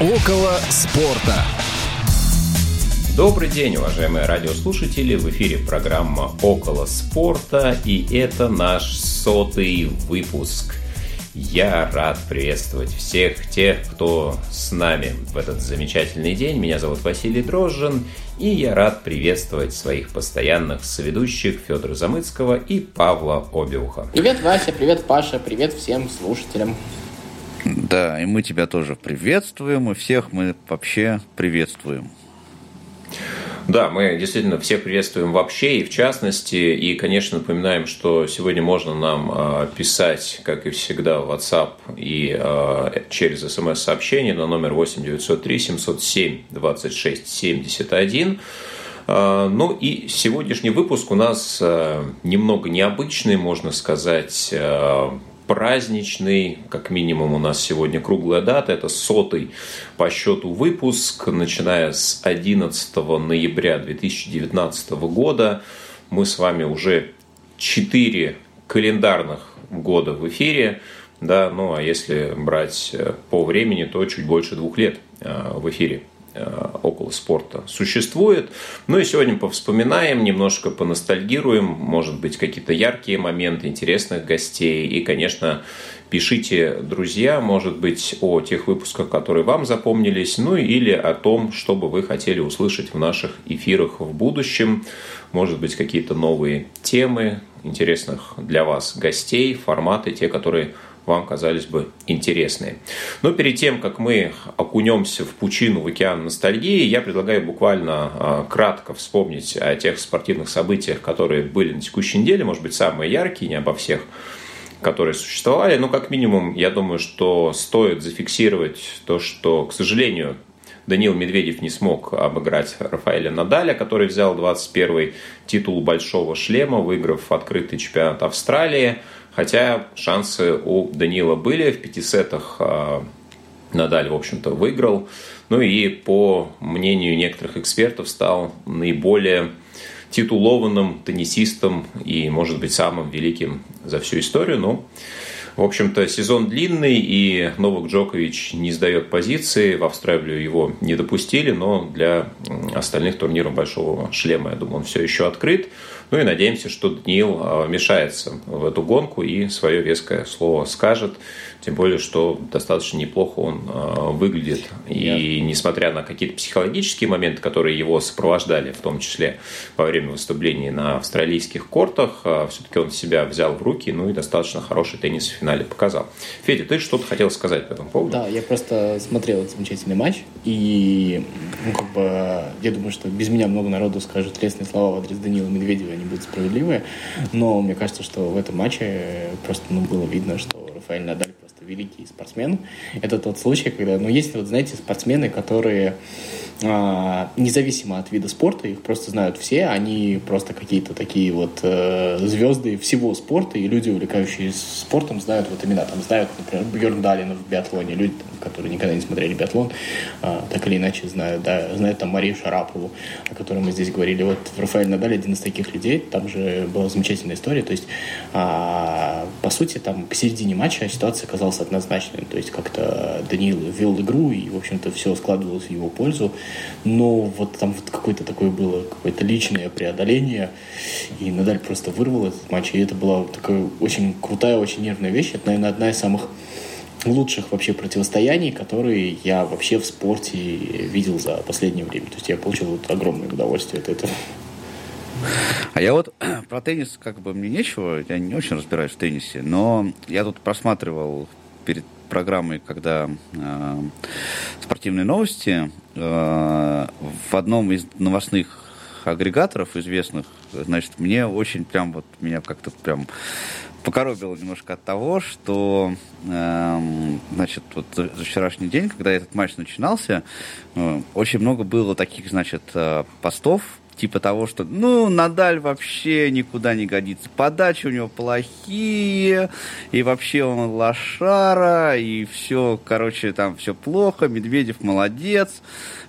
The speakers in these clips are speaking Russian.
Около спорта. Добрый день, уважаемые радиослушатели! В эфире программа «Около спорта» и это наш сотый выпуск. Я рад приветствовать всех тех, кто с нами в этот замечательный день. Меня зовут Василий Дрожжин, и я рад приветствовать своих постоянных соведущих Федора Замыцкого и Павла Обиуха. Привет, Вася, привет, Паша, привет всем слушателям. Да, и мы тебя тоже приветствуем, и всех мы вообще приветствуем. Да, мы действительно всех приветствуем вообще и в частности. И, конечно, напоминаем, что сегодня можно нам э, писать, как и всегда, в WhatsApp и э, через смс-сообщение на номер 8 903 707 26 71. Ну и сегодняшний выпуск у нас э, немного необычный, можно сказать, праздничный, как минимум у нас сегодня круглая дата, это сотый по счету выпуск, начиная с 11 ноября 2019 года. Мы с вами уже 4 календарных года в эфире, да, ну а если брать э, по времени, то чуть больше двух лет э, в эфире. Э, около спорта существует. Ну и сегодня повспоминаем, немножко поностальгируем, может быть, какие-то яркие моменты, интересных гостей. И, конечно, пишите, друзья, может быть, о тех выпусках, которые вам запомнились, ну или о том, что бы вы хотели услышать в наших эфирах в будущем. Может быть, какие-то новые темы, интересных для вас гостей, форматы, те, которые вам казались бы интересные. Но перед тем, как мы окунемся в пучину, в океан ностальгии, я предлагаю буквально а, кратко вспомнить о тех спортивных событиях, которые были на текущей неделе, может быть, самые яркие, не обо всех которые существовали. Но, как минимум, я думаю, что стоит зафиксировать то, что, к сожалению, Данил Медведев не смог обыграть Рафаэля Надаля, который взял 21-й титул большого шлема, выиграв открытый чемпионат Австралии – Хотя шансы у Данила были в пяти сетах. А, Надаль, в общем-то, выиграл. Ну и по мнению некоторых экспертов стал наиболее титулованным теннисистом и, может быть, самым великим за всю историю. Но, в общем-то, сезон длинный, и Новак Джокович не сдает позиции. В Австралию его не допустили, но для остальных турниров Большого шлема, я думаю, он все еще открыт. Ну и надеемся, что Даниил а, вмешается в эту гонку и свое веское слово скажет. Тем более, что достаточно неплохо он а, выглядит. И несмотря на какие-то психологические моменты, которые его сопровождали, в том числе во время выступлений на австралийских кортах, а, все-таки он себя взял в руки, ну и достаточно хороший теннис в финале показал. Федя, ты что-то хотел сказать по этому поводу? Да, я просто смотрел этот замечательный матч, и ну, как бы, я думаю, что без меня много народу скажет лестные слова в адрес Данила Медведева, они будут справедливые, но мне кажется, что в этом матче просто ну, было видно, что Рафаэль Надаль просто великий спортсмен. Это тот случай, когда, ну, есть вот, знаете, спортсмены, которые независимо от вида спорта, их просто знают все, они просто какие-то такие вот э, звезды всего спорта, и люди, увлекающиеся спортом, знают вот имена, там знают, например, Бьерн Далина в биатлоне, люди, там, которые никогда не смотрели биатлон, э, так или иначе знают, да, знают там Марию Шарапову, о которой мы здесь говорили, вот Рафаэль Надаль один из таких людей, там же была замечательная история, то есть, э, по сути, там к середине матча ситуация оказалась однозначной, то есть как-то Даниил вел игру, и, в общем-то, все складывалось в его пользу, но вот там вот какое-то такое было, какое-то личное преодоление, и Надаль просто вырвал этот матч, и это была такая очень крутая, очень нервная вещь. Это, наверное, одна из самых лучших вообще противостояний, которые я вообще в спорте видел за последнее время. То есть я получил вот огромное удовольствие от этого. А я вот про теннис как бы мне нечего, я не очень разбираюсь в теннисе, но я тут просматривал перед программой, когда э, спортивные новости, в одном из новостных агрегаторов известных, значит, мне очень прям вот меня как-то прям покоробило немножко от того, что, э, значит, вот за, за вчерашний день, когда этот матч начинался, э, очень много было таких, значит, э, постов типа того, что, ну, Надаль вообще никуда не годится, подачи у него плохие, и вообще он лошара, и все, короче, там все плохо, Медведев молодец,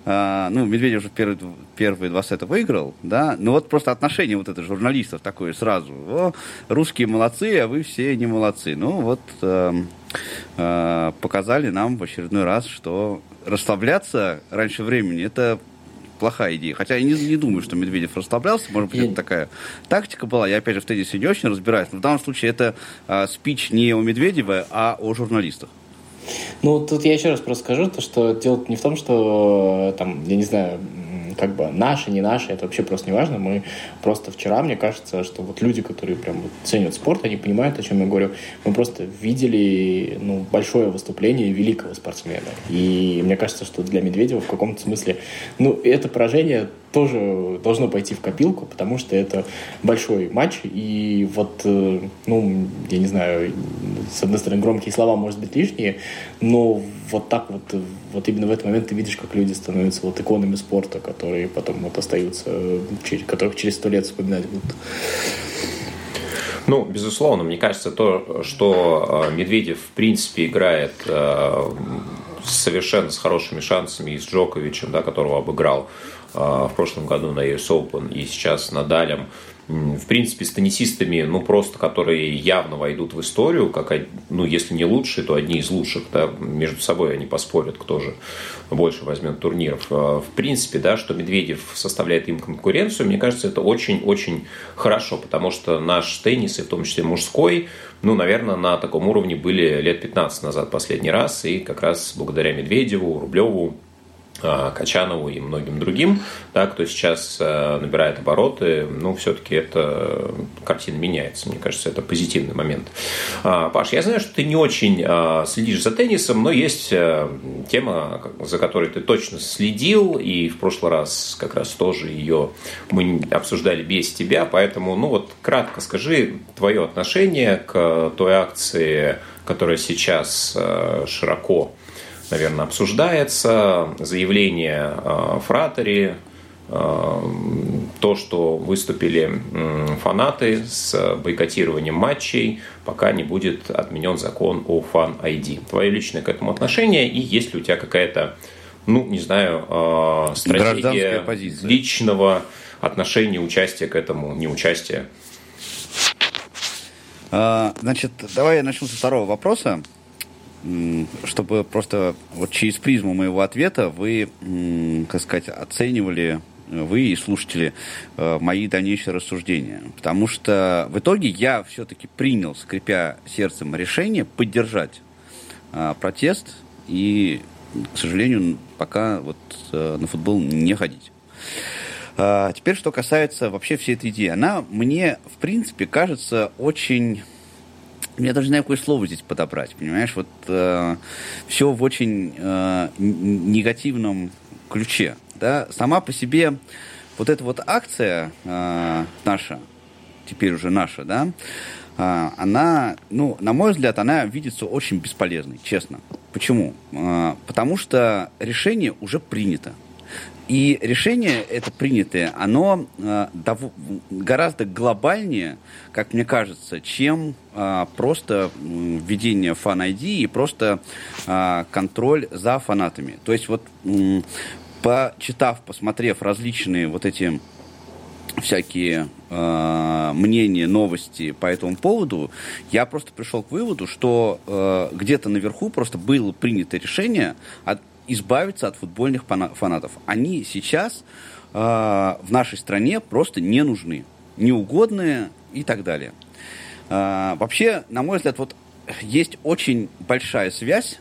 а, ну, Медведев уже первые, первые два сета выиграл, да, но вот просто отношение вот это журналистов такое сразу, о, русские молодцы, а вы все не молодцы, ну, вот... Э, э, показали нам в очередной раз, что расслабляться раньше времени это плохая идея. Хотя я не, не думаю, что Медведев расслаблялся. Может быть, это такая тактика была. Я, опять же, в теннисе не очень разбираюсь. Но в данном случае это э, спич не о Медведеве, а о журналистах. Ну, тут я еще раз просто скажу, то, что дело не в том, что, там, я не знаю, как бы наши, не наши, это вообще просто не важно. Мы просто вчера, мне кажется, что вот люди, которые прям вот ценят спорт, они понимают, о чем я говорю. Мы просто видели ну, большое выступление великого спортсмена. И мне кажется, что для Медведева в каком-то смысле, ну, это поражение тоже должно пойти в копилку, потому что это большой матч, и вот, э, ну, я не знаю, с одной стороны, громкие слова, может быть, лишние, но вот так вот, вот именно в этот момент ты видишь, как люди становятся вот иконами спорта, которые потом вот остаются, которых через сто лет вспоминать будут. Ну, безусловно, мне кажется, то, что э, Медведев, в принципе, играет э, совершенно с хорошими шансами и с Джоковичем, да, которого обыграл в прошлом году на US Open и сейчас с Надалем, в принципе, с теннисистами, ну, просто, которые явно войдут в историю, как, ну, если не лучшие, то одни из лучших, да, между собой они поспорят, кто же больше возьмет турниров. А, в принципе, да, что Медведев составляет им конкуренцию, мне кажется, это очень-очень хорошо, потому что наш теннис, и в том числе мужской, ну, наверное, на таком уровне были лет 15 назад последний раз, и как раз благодаря Медведеву, Рублеву, а, Качанову и многим другим, да, кто сейчас э, набирает обороты, ну, все-таки эта картина меняется. Мне кажется, это позитивный момент. А, Паш, я знаю, что ты не очень а, следишь за теннисом, но есть э, тема, за которой ты точно следил, и в прошлый раз как раз тоже ее мы обсуждали без тебя, поэтому, ну, вот кратко скажи твое отношение к той акции, которая сейчас э, широко наверное, обсуждается. Заявление э, Фратери, э, то, что выступили фанаты с бойкотированием матчей, пока не будет отменен закон о фан-ID. Твое личное к этому отношение и есть ли у тебя какая-то, ну, не знаю, э, стратегия личного отношения, участия к этому, неучастия? А, значит, давай я начну со второго вопроса чтобы просто вот через призму моего ответа вы, как сказать, оценивали э, вы и слушатели э, мои дальнейшие рассуждения. Потому что в итоге я все-таки принял, скрипя сердцем, решение поддержать э, протест и, к сожалению, пока вот на футбол не ходить. Теперь, что касается вообще всей этой идеи. Она мне, в принципе, кажется очень я даже не знаю, какое слово здесь подобрать, понимаешь? Вот э, все в очень э, негативном ключе. Да? Сама по себе вот эта вот акция э, наша, теперь уже наша, да, э, она, ну, на мой взгляд, она видится очень бесполезной, честно. Почему? Э, потому что решение уже принято. И решение это принятое, оно э, гораздо глобальнее, как мне кажется, чем э, просто введение фан-ID и просто э, контроль за фанатами. То есть вот э, почитав, посмотрев различные вот эти всякие э, мнения, новости по этому поводу, я просто пришел к выводу, что э, где-то наверху просто было принято решение от, избавиться от футбольных фанатов. Они сейчас э, в нашей стране просто не нужны, неугодные и так далее. Э, вообще, на мой взгляд, вот есть очень большая связь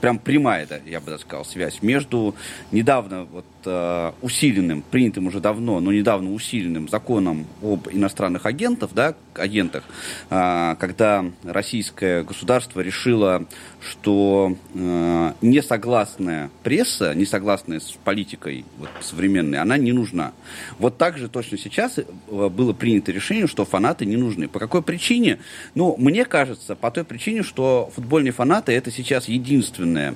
прям прямая, да, я бы так сказал, связь между недавно вот, э, усиленным, принятым уже давно, но недавно усиленным законом об иностранных агентах, да, агентах, э, когда российское государство решило, что э, несогласная пресса, несогласная с политикой вот, современной, она не нужна. Вот так же точно сейчас э, было принято решение, что фанаты не нужны. По какой причине? Ну, мне кажется, по той причине, что футбольные фанаты это сейчас единственное э,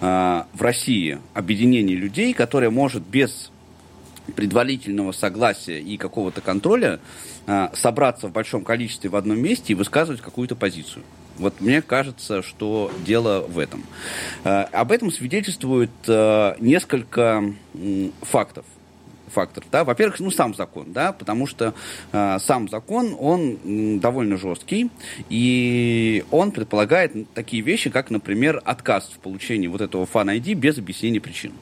в России объединение людей, которое может без предварительного согласия и какого-то контроля э, собраться в большом количестве в одном месте и высказывать какую-то позицию. Вот мне кажется, что дело в этом. Э, об этом свидетельствует несколько фактов. Факторов. Да? Во-первых, ну, сам закон, да, потому что э, сам закон, он довольно жесткий, и он предполагает такие вещи, как, например, отказ в получении вот этого фан-ID без объяснения причин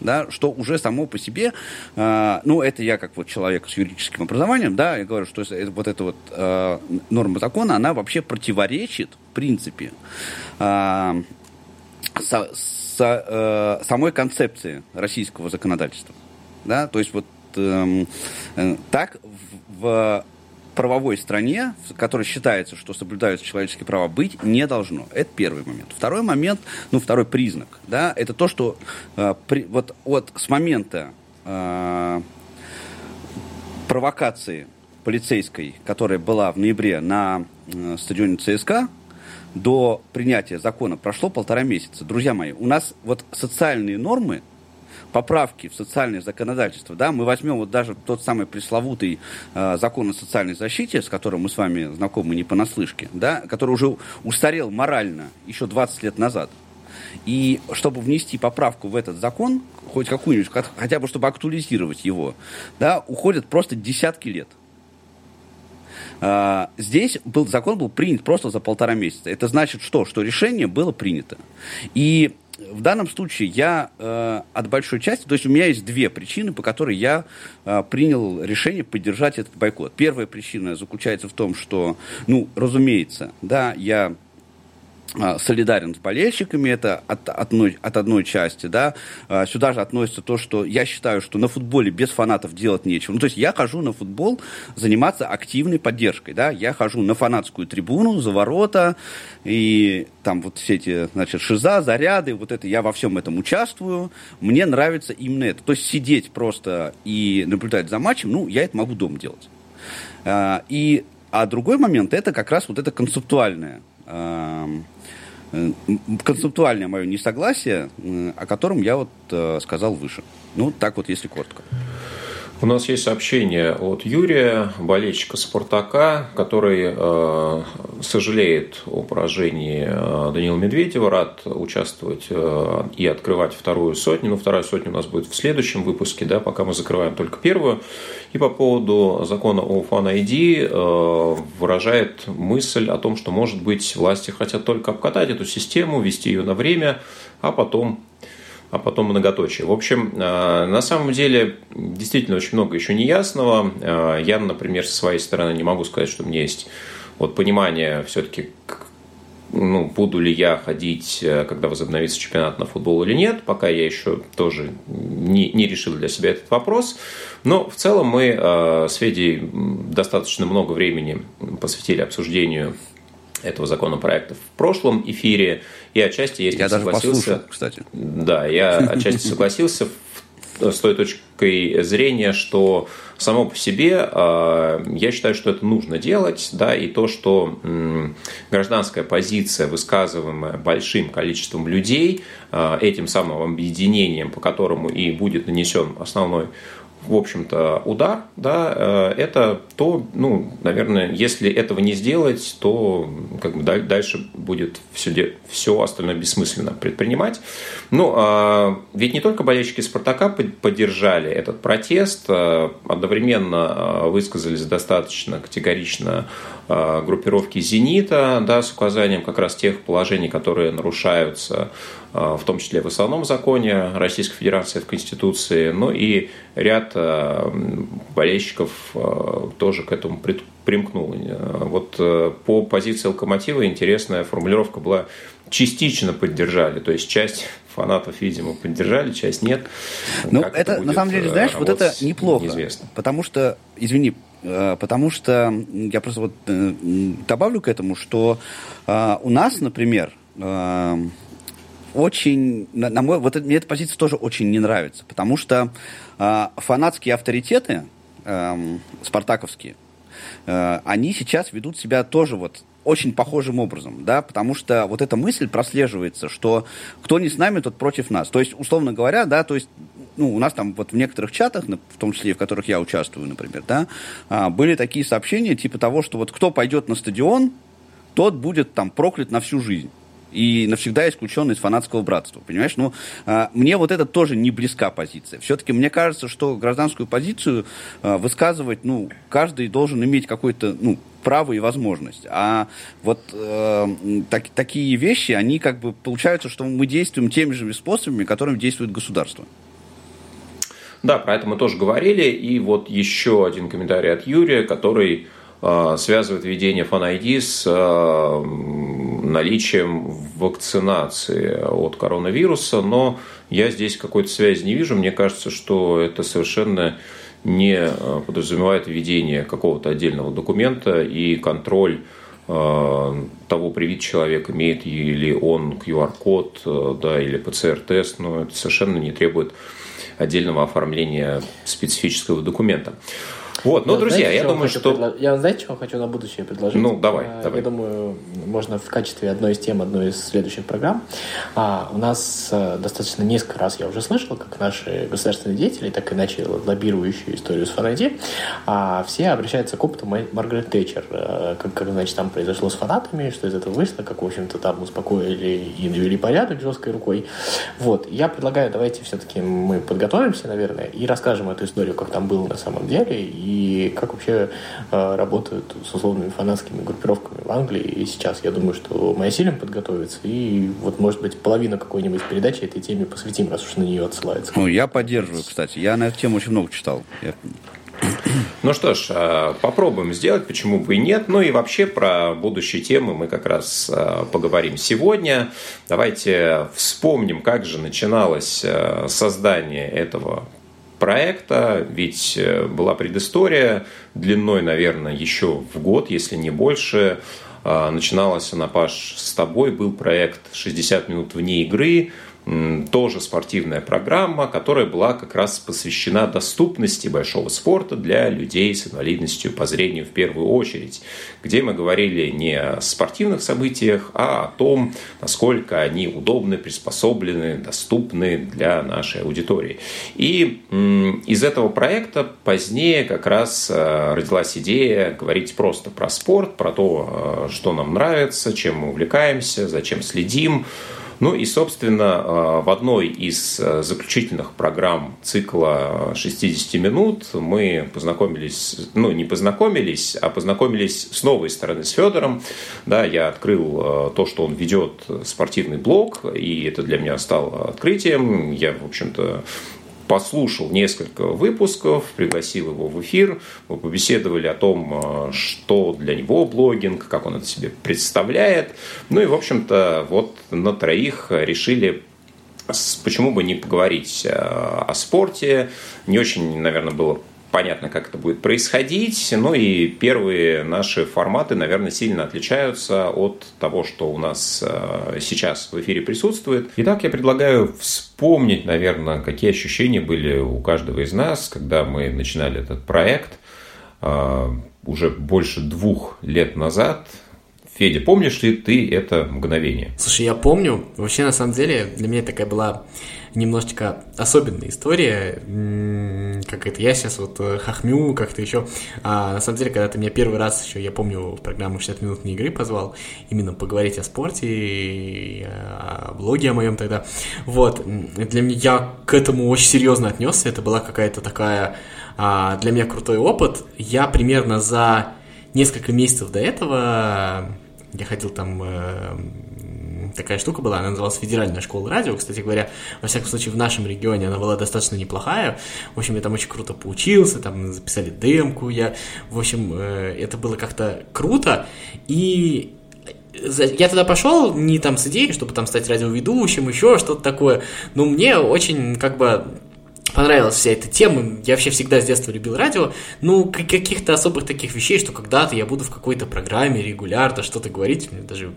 да, что уже само по себе, э, ну, это я как вот человек с юридическим образованием, да, я говорю, что это, вот эта вот э, норма закона, она вообще противоречит, в принципе, э, со, со, э, самой концепции российского законодательства, да, то есть вот э, э, так в, в правовой стране, в которой считается, что соблюдаются человеческие права, быть не должно. Это первый момент. Второй момент, ну, второй признак, да, это то, что э, при, вот, вот с момента э, провокации полицейской, которая была в ноябре на э, стадионе ЦСКА, до принятия закона прошло полтора месяца. Друзья мои, у нас вот социальные нормы поправки в социальное законодательство, да, мы возьмем вот даже тот самый пресловутый э, закон о социальной защите, с которым мы с вами знакомы не понаслышке, да, который уже устарел морально еще 20 лет назад. И чтобы внести поправку в этот закон, хоть какую-нибудь, хотя бы чтобы актуализировать его, да, уходят просто десятки лет. А, здесь был, закон был принят просто за полтора месяца. Это значит что? Что решение было принято. И в данном случае я э, от большой части, то есть у меня есть две причины, по которой я э, принял решение поддержать этот бойкот. Первая причина заключается в том, что, ну, разумеется, да, я солидарен с болельщиками, это от одной, от одной части, да, а, сюда же относится то, что я считаю, что на футболе без фанатов делать нечего. Ну, то есть я хожу на футбол заниматься активной поддержкой, да, я хожу на фанатскую трибуну, за ворота, и там вот все эти, значит, шиза, заряды, вот это, я во всем этом участвую, мне нравится именно это. То есть сидеть просто и наблюдать за матчем, ну, я это могу дома делать. А, и, а другой момент, это как раз вот это концептуальное концептуальное мое несогласие, о котором я вот э, сказал выше. Ну, так вот, если коротко. У нас есть сообщение от Юрия, болельщика «Спартака», который э, сожалеет о поражении э, Данила Медведева, рад участвовать э, и открывать вторую сотню. Ну, вторая сотня у нас будет в следующем выпуске, да, пока мы закрываем только первую. И по поводу закона о Fan ID э, выражает мысль о том, что, может быть, власти хотят только обкатать эту систему, ввести ее на время, а потом а потом многоточие. В общем, э, на самом деле действительно очень много еще неясного. Э, я, например, со своей стороны не могу сказать, что у меня есть вот понимание все-таки, ну, буду ли я ходить, э, когда возобновится чемпионат на футбол или нет. Пока я еще тоже не, не решил для себя этот вопрос. Но в целом мы с Федей достаточно много времени посвятили обсуждению этого законопроекта в прошлом эфире. И отчасти я, я даже согласился. Послушал, кстати. Да, я отчасти согласился с той точкой зрения, что само по себе э, я считаю, что это нужно делать, да, и то, что гражданская позиция, высказываемая большим количеством людей, э, этим самым объединением, по которому и будет нанесен основной в общем-то, удар, да, э, это то, ну, наверное, если этого не сделать, то как бы дальше будет все, все остальное бессмысленно предпринимать. Ну, а ведь не только болельщики «Спартака» поддержали этот протест, а одновременно а, высказались достаточно категорично группировки «Зенита», да, с указанием как раз тех положений, которые нарушаются в том числе в основном законе Российской Федерации, в Конституции, ну и ряд болельщиков тоже к этому примкнул. Вот по позиции «Локомотива» интересная формулировка была «частично поддержали», то есть часть фанатов, видимо, поддержали, часть нет. Ну, это, это на самом деле, знаешь, вот это неплохо. Неизвестно. Потому что, извини, потому что я просто вот добавлю к этому, что у нас, например, очень, на, на мой, вот мне эта позиция тоже очень не нравится, потому что э, фанатские авторитеты, э, спартаковские, э, они сейчас ведут себя тоже вот очень похожим образом, да, потому что вот эта мысль прослеживается, что кто не с нами, тот против нас. То есть, условно говоря, да, то есть ну, у нас там вот в некоторых чатах, в том числе и в которых я участвую, например, да, а, были такие сообщения типа того, что вот кто пойдет на стадион, тот будет там проклят на всю жизнь и навсегда исключен из фанатского братства, понимаешь? Ну, а, мне вот это тоже не близка позиция. Все-таки мне кажется, что гражданскую позицию а, высказывать, ну, каждый должен иметь какой-то, ну, право и возможность. А вот э, так, такие вещи, они как бы получаются, что мы действуем теми же способами, которыми действует государство. Да, про это мы тоже говорили. И вот еще один комментарий от Юрия, который э, связывает введение Fan ID с э, наличием вакцинации от коронавируса. Но я здесь какой-то связи не вижу. Мне кажется, что это совершенно не э, подразумевает введение какого-то отдельного документа и контроль того, привит человек, имеет ли он QR-код да, или ПЦР-тест, но это совершенно не требует отдельного оформления специфического документа. Вот, ну, я, друзья, знаете, я думаю, что... Предло... Я, знаете, что хочу на будущее предложить? Ну, давай, а, давай. Я думаю, можно в качестве одной из тем, одной из следующих программ. А, у нас а, достаточно несколько раз я уже слышал, как наши государственные деятели, так и иначе лоббирующие историю с фанати, а, все обращаются к опыту Маргарет Тэтчер. А, как, как, значит, там произошло с фанатами, что из этого вышло, как, в общем-то, там успокоили и навели порядок жесткой рукой. Вот, я предлагаю, давайте все-таки мы подготовимся, наверное, и расскажем эту историю, как там было на самом деле, и и как вообще э, работают с условными фанатскими группировками в Англии. И сейчас я думаю, что мы осилим подготовиться, и вот, может быть, половину какой-нибудь передачи этой теме посвятим, раз уж на нее отсылается. Ну, я поддерживаю, кстати. Я на эту тему очень много читал. Я... Ну что ж, э, попробуем сделать, почему бы и нет. Ну и вообще про будущие темы мы как раз э, поговорим сегодня. Давайте вспомним, как же начиналось создание этого проекта, ведь э, была предыстория длиной, наверное, еще в год, если не больше. А, начиналась она, Паш, с тобой, был проект «60 минут вне игры», тоже спортивная программа, которая была как раз посвящена доступности большого спорта для людей с инвалидностью по зрению в первую очередь, где мы говорили не о спортивных событиях, а о том, насколько они удобны, приспособлены, доступны для нашей аудитории. И из этого проекта позднее как раз э, родилась идея говорить просто про спорт, про то, э, что нам нравится, чем мы увлекаемся, зачем следим, ну и, собственно, э, в одной из э, заключительных программ цикла 60 минут мы познакомились, ну не познакомились, а познакомились с новой стороны с Федором. Да, я открыл э, то, что он ведет спортивный блог, и это для меня стало открытием. Я, в общем-то, послушал несколько выпусков, пригласил его в эфир, мы побеседовали о том, э, что для него блогинг, как он это себе представляет. Ну и, в общем-то, вот на троих решили почему бы не поговорить э, о спорте. Не очень, наверное, было понятно, как это будет происходить. Ну и первые наши форматы, наверное, сильно отличаются от того, что у нас э, сейчас в эфире присутствует. Итак, я предлагаю вспомнить, наверное, какие ощущения были у каждого из нас, когда мы начинали этот проект э, уже больше двух лет назад. Федя, помнишь ли ты это мгновение? Слушай, я помню. Вообще, на самом деле, для меня такая была немножечко особенная история. Как это, я сейчас вот э, хохмю как-то еще. А, на самом деле, когда ты меня первый раз еще, я помню, в программу 60 минут не игры позвал, именно поговорить о спорте и о блоге о моем тогда. Вот, для меня, я к этому очень серьезно отнесся, это была какая-то такая а, для меня крутой опыт. Я примерно за несколько месяцев до этого я ходил там э, такая штука была, она называлась Федеральная школа радио, кстати говоря, во всяком случае в нашем регионе она была достаточно неплохая, в общем, я там очень круто поучился, там записали демку, я, в общем, э, это было как-то круто, и я туда пошел не там с идеей, чтобы там стать радиоведущим, еще что-то такое, но мне очень как бы понравилась вся эта тема. Я вообще всегда с детства любил радио. Ну, каких-то особых таких вещей, что когда-то я буду в какой-то программе регулярно что-то говорить, мне даже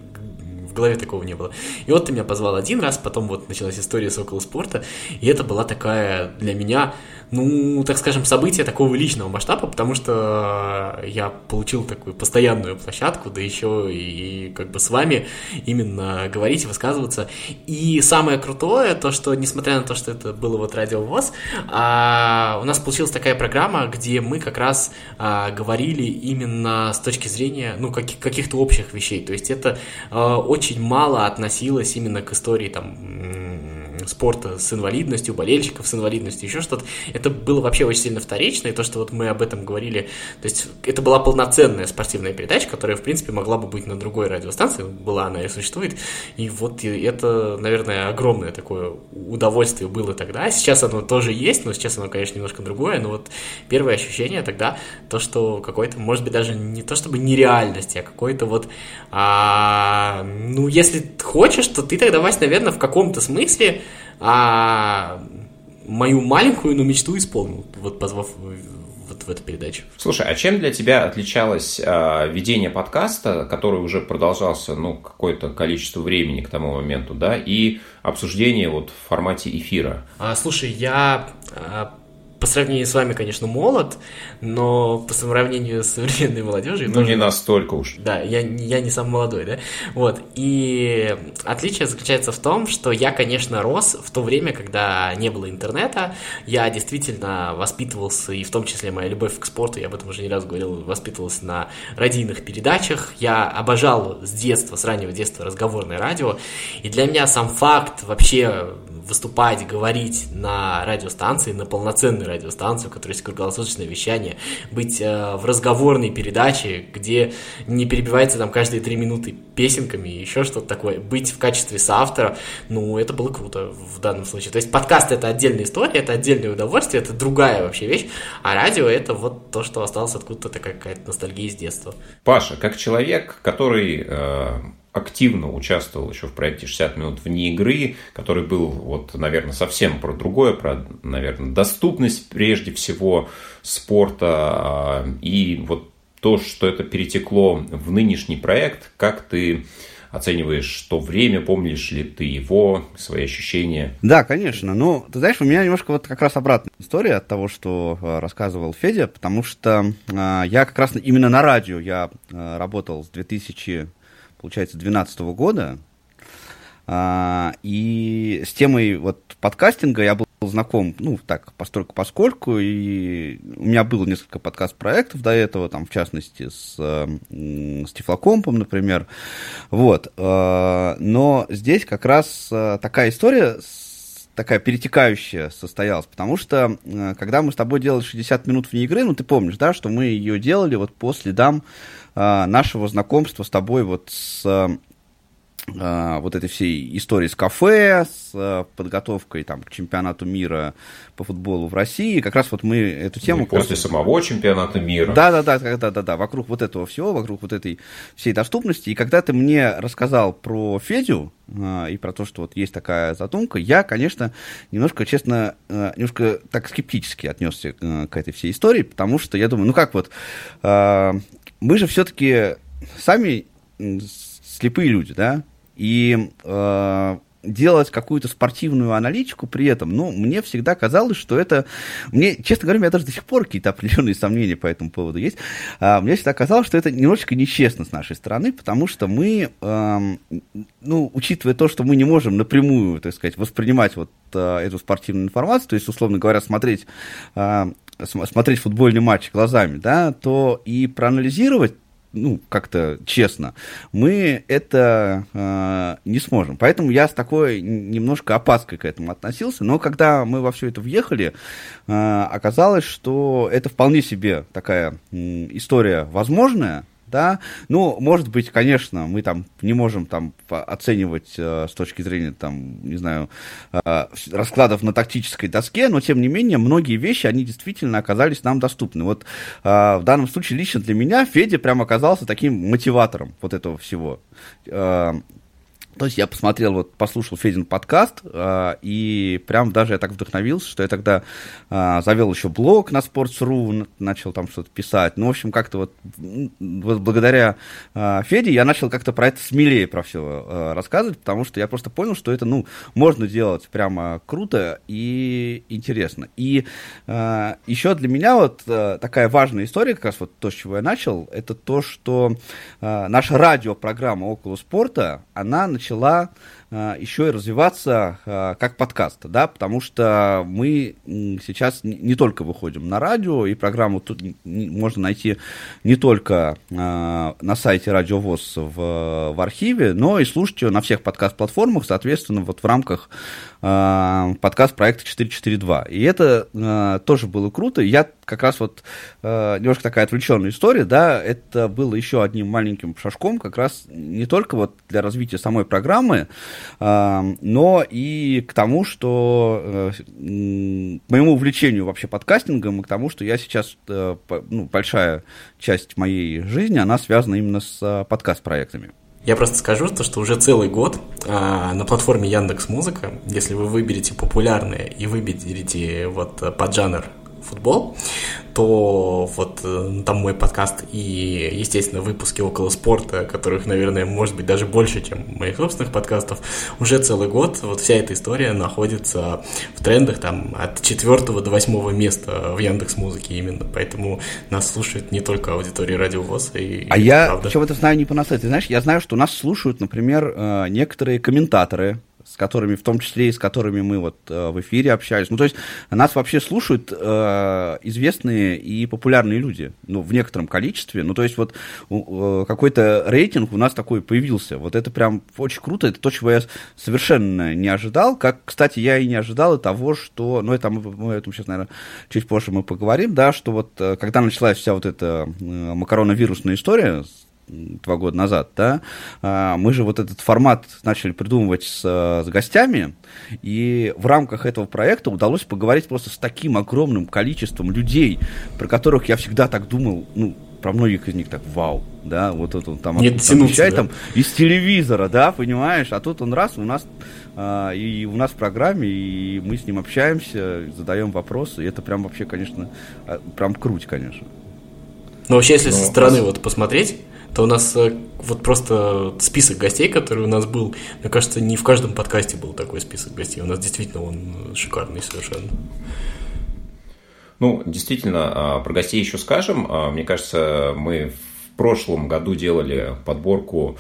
в голове такого не было. И вот ты меня позвал один раз, потом вот началась история с около спорта, и это была такая для меня ну, так скажем, событие такого личного масштаба, потому что я получил такую постоянную площадку, да еще и как бы с вами именно говорить, высказываться. И самое крутое, то, что, несмотря на то, что это было вот радио ВОЗ, а, у нас получилась такая программа, где мы как раз а, говорили именно с точки зрения, ну, каких- каких-то общих вещей. То есть это а, очень мало относилось именно к истории там спорта с инвалидностью, болельщиков с инвалидностью, еще что-то. Это было вообще очень сильно вторично, и то, что вот мы об этом говорили, то есть это была полноценная спортивная передача, которая, в принципе, могла бы быть на другой радиостанции, была она и существует, и вот это, наверное, огромное такое удовольствие было тогда. Сейчас оно тоже есть, но сейчас оно, конечно, немножко другое, но вот первое ощущение тогда, то, что какой-то, может быть, даже не то чтобы нереальности, а какой-то вот, а, ну, если хочешь, то ты тогда, Вась, наверное, в каком-то смысле а мою маленькую, но мечту исполнил, вот позвав вот в эту передачу. Слушай, а чем для тебя отличалось а, ведение подкаста, который уже продолжался, ну, какое-то количество времени к тому моменту, да, и обсуждение вот в формате эфира? А, слушай, я а, по сравнению с вами, конечно, молод, но по сравнению с современной молодежью... Ну, тоже... не настолько уж. Да, я, я не сам молодой, да? Вот, и отличие заключается в том, что я, конечно, рос в то время, когда не было интернета, я действительно воспитывался, и в том числе моя любовь к спорту, я об этом уже не раз говорил, воспитывался на радийных передачах, я обожал с детства, с раннего детства разговорное радио, и для меня сам факт вообще выступать, говорить на радиостанции, на полноценной радиостанции, у которой есть круглосуточное вещание, быть э, в разговорной передаче, где не перебивается там каждые три минуты песенками и еще что-то такое, быть в качестве соавтора, ну, это было круто в данном случае. То есть подкаст это отдельная история, это отдельное удовольствие, это другая вообще вещь, а радио это вот то, что осталось откуда-то какая-то ностальгия из детства. Паша, как человек, который э, активно участвовал еще в проекте 60 минут вне игры, который был, вот, наверное, совсем про другое, про, наверное, доступность прежде всего спорта а, и вот то, что это перетекло в нынешний проект, как ты оцениваешь то время, помнишь ли ты его, свои ощущения? Да, конечно. Ну, ты знаешь, у меня немножко вот как раз обратная история от того, что э, рассказывал Федя, потому что э, я как раз именно на радио я э, работал с 2000 получается, 2012 года. А, и с темой вот подкастинга я был знаком, ну, так, постольку поскольку, и у меня было несколько подкаст-проектов до этого, там, в частности, с, с Тифлокомпом, например, вот, а, но здесь как раз а, такая история такая перетекающая состоялась, потому что когда мы с тобой делали 60 минут вне игры, ну, ты помнишь, да, что мы ее делали вот по следам а, нашего знакомства с тобой вот с а, вот этой всей истории с кафе, с а, подготовкой там, к чемпионату мира по футболу в России. Как раз вот мы эту тему... Ну, после раз... самого чемпионата мира. Да, да, да, да, да, да, вокруг вот этого всего, вокруг вот этой всей доступности. И когда ты мне рассказал про Федю и про то, что вот есть такая задумка, я, конечно, немножко, честно, немножко так скептически отнесся к этой всей истории, потому что я думаю, ну как вот мы же все-таки сами слепые люди, да, и э, делать какую-то спортивную аналитику при этом, ну, мне всегда казалось, что это... Мне, честно говоря, у меня даже до сих пор какие-то определенные сомнения по этому поводу есть. А, мне всегда казалось, что это немножечко нечестно с нашей стороны, потому что мы, э, ну, учитывая то, что мы не можем напрямую, так сказать, воспринимать вот э, эту спортивную информацию, то есть, условно говоря, смотреть э, смотреть футбольный матч глазами, да, то и проанализировать ну, как-то честно, мы это э, не сможем. Поэтому я с такой немножко опаской к этому относился. Но когда мы во все это въехали, э, оказалось, что это вполне себе такая э, история возможная, да, ну, может быть, конечно, мы там не можем там оценивать э, с точки зрения, там, не знаю, э, раскладов на тактической доске, но, тем не менее, многие вещи, они действительно оказались нам доступны. Вот э, в данном случае лично для меня Федя прям оказался таким мотиватором вот этого всего. Э, то есть я посмотрел, вот послушал Федин подкаст, э, и прям даже я так вдохновился, что я тогда э, завел еще блог на Sports.ru, начал там что-то писать. Ну, в общем, как-то вот, вот благодаря э, Феде я начал как-то про это смелее про все рассказывать, потому что я просто понял, что это, ну, можно делать прямо круто и интересно. И еще для меня вот такая важная история, как раз вот то, с чего я начал, это то, что э, наша радиопрограмма «Около спорта», она начала а, еще и развиваться а, как подкаст, да, потому что мы сейчас не только выходим на радио, и программу тут можно найти не только а, на сайте Радио ВОЗ в, в архиве, но и слушать ее на всех подкаст-платформах, соответственно, вот в рамках подкаст проекта 442. И это тоже было круто. Я как раз вот немножко такая отвлеченная история, да, это было еще одним маленьким шажком как раз не только вот для развития самой программы, но и к тому, что э, к моему увлечению вообще подкастингом и к тому, что я сейчас, э, ну, большая часть моей жизни, она связана именно с э, подкаст-проектами. Я просто скажу, то, что уже целый год а, на платформе Яндекс Музыка, если вы выберете популярные и выберете вот поджанр футбол, то вот э, там мой подкаст и, естественно, выпуски около спорта, которых, наверное, может быть даже больше, чем моих собственных подкастов, уже целый год вот вся эта история находится в трендах там от четвертого до восьмого места в Яндекс Музыке именно, поэтому нас слушает не только аудитория Радио ВОЗ. И, а я чего-то знаю не по Ты знаешь, я знаю, что нас слушают, например, э, некоторые комментаторы с которыми, в том числе и с которыми мы вот э, в эфире общались. Ну, то есть нас вообще слушают э, известные и популярные люди, ну, в некотором количестве. Ну, то есть вот э, какой-то рейтинг у нас такой появился. Вот это прям очень круто, это то, чего я совершенно не ожидал. Как, кстати, я и не ожидал и того, что, ну, это мы, мы этом сейчас, наверное, чуть позже мы поговорим, да, что вот э, когда началась вся вот эта э, макароновирусная история два года назад, да, а, мы же вот этот формат начали придумывать с, с гостями, и в рамках этого проекта удалось поговорить просто с таким огромным количеством людей, про которых я всегда так думал, ну, про многих из них так, вау, да, вот это он там, Нет, отвечает, да? там из телевизора, да, понимаешь, а тут он раз у нас а, и у нас в программе, и мы с ним общаемся, задаем вопросы, и это прям вообще, конечно, а, прям круть, конечно. Но вообще, если Но со стороны вот посмотреть, то у нас э, вот просто список гостей, который у нас был, мне кажется, не в каждом подкасте был такой список гостей. У нас действительно он шикарный совершенно. Ну, действительно, а, про гостей еще скажем. А, мне кажется, мы в прошлом году делали подборку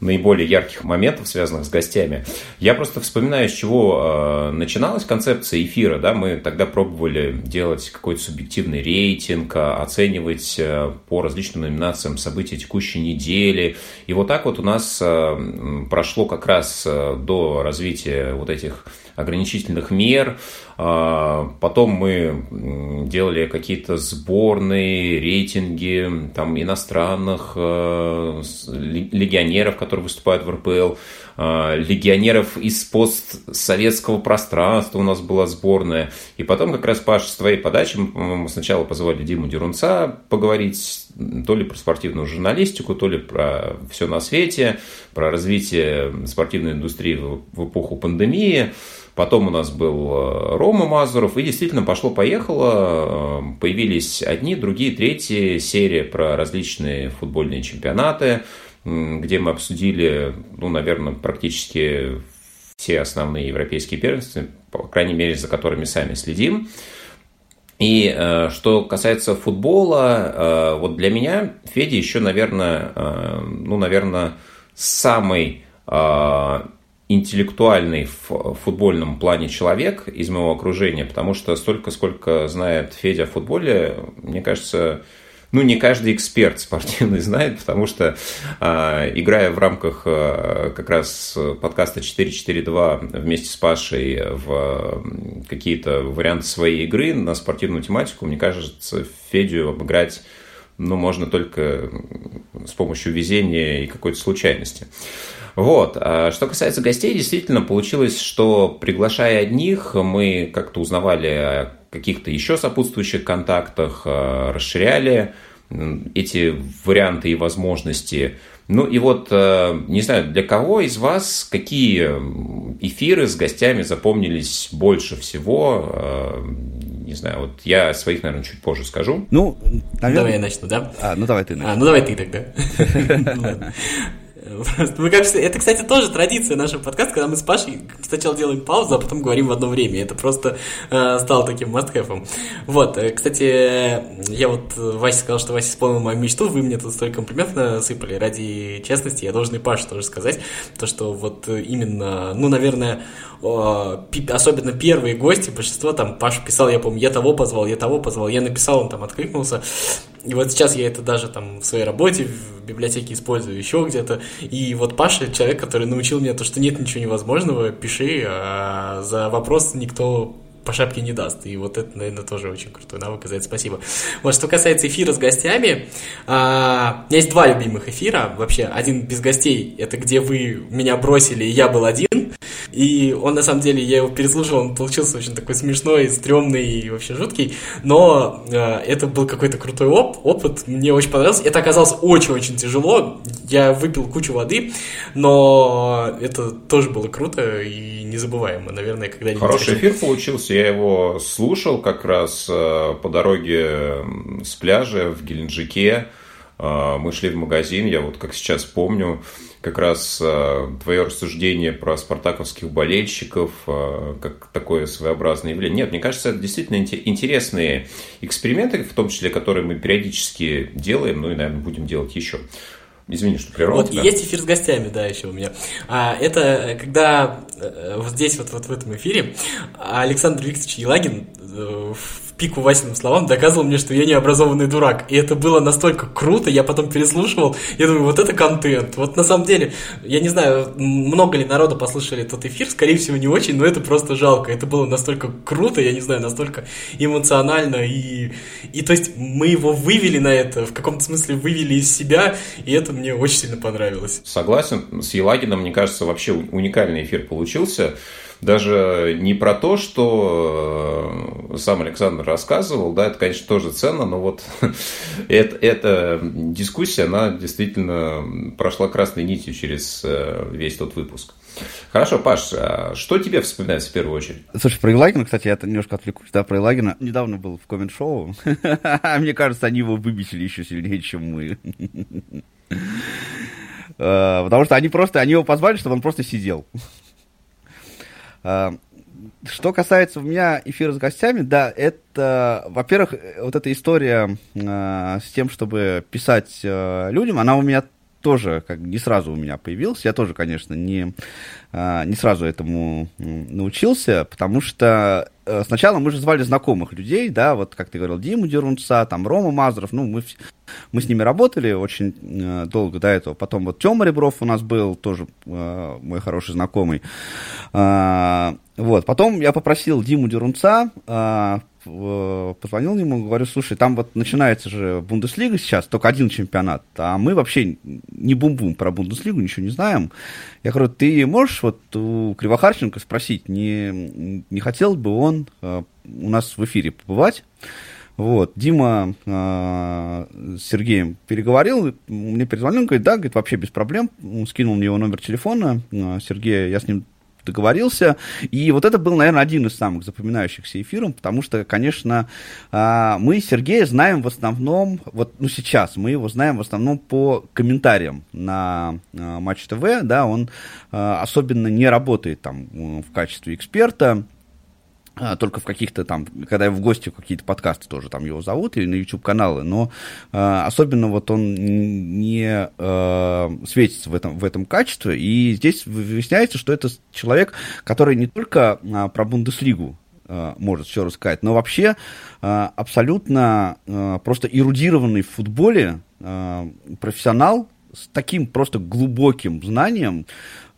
наиболее ярких моментов, связанных с гостями. Я просто вспоминаю, с чего э, начиналась концепция эфира. Да? Мы тогда пробовали делать какой-то субъективный рейтинг, а, оценивать э, по различным номинациям события текущей недели. И вот так вот у нас э, прошло как раз э, до развития вот этих ограничительных мер. А, потом мы делали какие-то сборные, рейтинги там, иностранных э, легионеров, которые выступают в РПЛ, а, легионеров из постсоветского пространства у нас была сборная. И потом как раз, Паш, с твоей подачи мы сначала позвали Диму Дерунца поговорить то ли про спортивную журналистику, то ли про все на свете, про развитие спортивной индустрии в эпоху пандемии. Потом у нас был э, Рома Мазуров, и действительно пошло-поехало. Э, появились одни, другие, третьи серии про различные футбольные чемпионаты, где мы обсудили, ну, наверное, практически все основные европейские первенства, по крайней мере, за которыми сами следим. И э, что касается футбола, вот для меня Федя еще, наверное, ну, наверное, самый интеллектуальный в футбольном плане человек из моего окружения, потому что столько, сколько знает Федя о футболе, мне кажется, ну, не каждый эксперт спортивный знает, потому что, э, играя в рамках э, как раз подкаста 442 вместе с Пашей в какие-то варианты своей игры на спортивную тематику, мне кажется, Федю обыграть ну, можно только с помощью везения и какой-то случайности. Вот. А что касается гостей, действительно получилось, что приглашая одних, мы как-то узнавали о каких-то еще сопутствующих контактах, а, расширяли эти варианты и возможности. Ну и вот, а, не знаю, для кого из вас какие эфиры с гостями запомнились больше всего? Не знаю, вот я своих, наверное, чуть позже скажу. Ну, наверное... Давай я начну, да? А, ну давай ты начни. А, ну давай ты тогда. Мы, как, это, кстати, тоже традиция нашего подкаста, когда мы с Пашей сначала делаем паузу, а потом говорим в одно время. Это просто э, стало таким -have. Вот, э, кстати, я вот Вася сказал, что Вася исполнил мою мечту, вы мне тут столько комплиментов насыпали. Ради честности я должен и Паше тоже сказать, то, что вот именно, ну, наверное, особенно первые гости, большинство там, Паша писал, я помню, я того позвал, я того позвал, я написал, он там откликнулся. И вот сейчас я это даже там в своей работе, в библиотеке использую еще где-то. И вот Паша, человек, который научил меня то, что нет ничего невозможного, пиши, а за вопрос никто по шапке не даст. И вот это, наверное, тоже очень крутой навык, и за это спасибо. Вот, что касается эфира с гостями, а, у меня есть два любимых эфира. Вообще, один без гостей, это где вы меня бросили, и я был один. И он, на самом деле, я его переслушал, он получился очень такой смешной, стрёмный и вообще жуткий. Но э, это был какой-то крутой оп опыт, мне очень понравился. Это оказалось очень-очень тяжело. Я выпил кучу воды, но это тоже было круто и незабываемо, наверное, когда-нибудь. Хороший эфир получился, я его слушал как раз э, по дороге с пляжа в Геленджике. Э, мы шли в магазин, я вот как сейчас помню, как раз э, твое рассуждение про спартаковских болельщиков, как такое своеобразное явление. Нет, мне кажется, это действительно интересные эксперименты, в том числе, которые мы периодически делаем, ну и, наверное, будем делать еще. Извини, что прервал Вот, тебя. есть эфир с гостями, да, еще у меня. А, это когда э, вот здесь, вот, вот в этом эфире, Александр Викторович Елагин в пику Васиным словам доказывал мне, что я не образованный дурак. И это было настолько круто, я потом переслушивал, я думаю, вот это контент. Вот на самом деле, я не знаю, много ли народа послушали тот эфир, скорее всего, не очень, но это просто жалко. Это было настолько круто, я не знаю, настолько эмоционально. И, и то есть мы его вывели на это, в каком-то смысле вывели из себя, и это мне очень сильно понравилось. Согласен, с Елагином, мне кажется, вообще уникальный эфир получился даже не про то, что э, сам Александр рассказывал, да, это, конечно, тоже ценно, но вот это, эта дискуссия, она действительно прошла красной нитью через э, весь тот выпуск. Хорошо, Паш, а что тебе вспоминается в первую очередь? Слушай, про Елагина, кстати, я немножко отвлекусь, да, про Елагина. Недавно был в коммент-шоу. Мне кажется, они его выбесили еще сильнее, чем мы. Э, потому что они просто, они его позвали, чтобы он просто сидел. А, что касается у меня эфира с гостями, да, это, во-первых, вот эта история э, с тем, чтобы писать э, людям, она у меня тоже как не сразу у меня появилась. Я тоже, конечно, не, э, не сразу этому научился, потому что э, сначала мы же звали знакомых людей, да, вот как ты говорил, Диму Дерунца, там Рома Мазуров, ну, мы, мы с ними работали очень э, долго до этого. Потом вот Тёма Ребров у нас был, тоже э, мой хороший знакомый. Э, вот. Потом я попросил Диму Дерунца, э, позвонил ему, говорю, слушай, там вот начинается же Бундеслига сейчас, только один чемпионат, а мы вообще не бум-бум про Бундеслигу, ничего не знаем. Я говорю, ты можешь вот у Кривохарченко спросить, не, не хотел бы он э, у нас в эфире побывать? Вот, Дима э, с Сергеем переговорил, мне перезвонил, он говорит, да, говорит, вообще без проблем, скинул мне его номер телефона, э, Сергея, я с ним договорился, и вот это был, наверное, один из самых запоминающихся эфиров, потому что, конечно, э, мы Сергея знаем в основном, вот, ну, сейчас мы его знаем в основном по комментариям на э, Матч ТВ, да, он э, особенно не работает там в качестве эксперта, а, только в каких-то там, когда я в гости какие-то подкасты тоже там его зовут, или на YouTube-каналы, но э, особенно вот он не э, светится в этом, в этом качестве, и здесь выясняется, что это человек, который не только э, про Бундеслигу э, может все рассказать, но вообще э, абсолютно э, просто эрудированный в футболе э, профессионал, с таким просто глубоким знанием.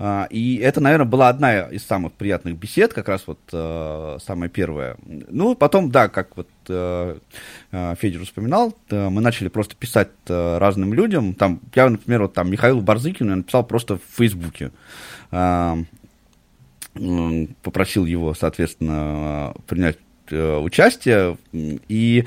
А, и это, наверное, была одна из самых приятных бесед, как раз вот э, самая первая. Ну, потом, да, как вот э, э, Федор вспоминал, мы начали просто писать разным людям. Там, я, например, вот там Михаилу Барзыкину написал просто в Фейсбуке попросил его, соответственно, принять участие. И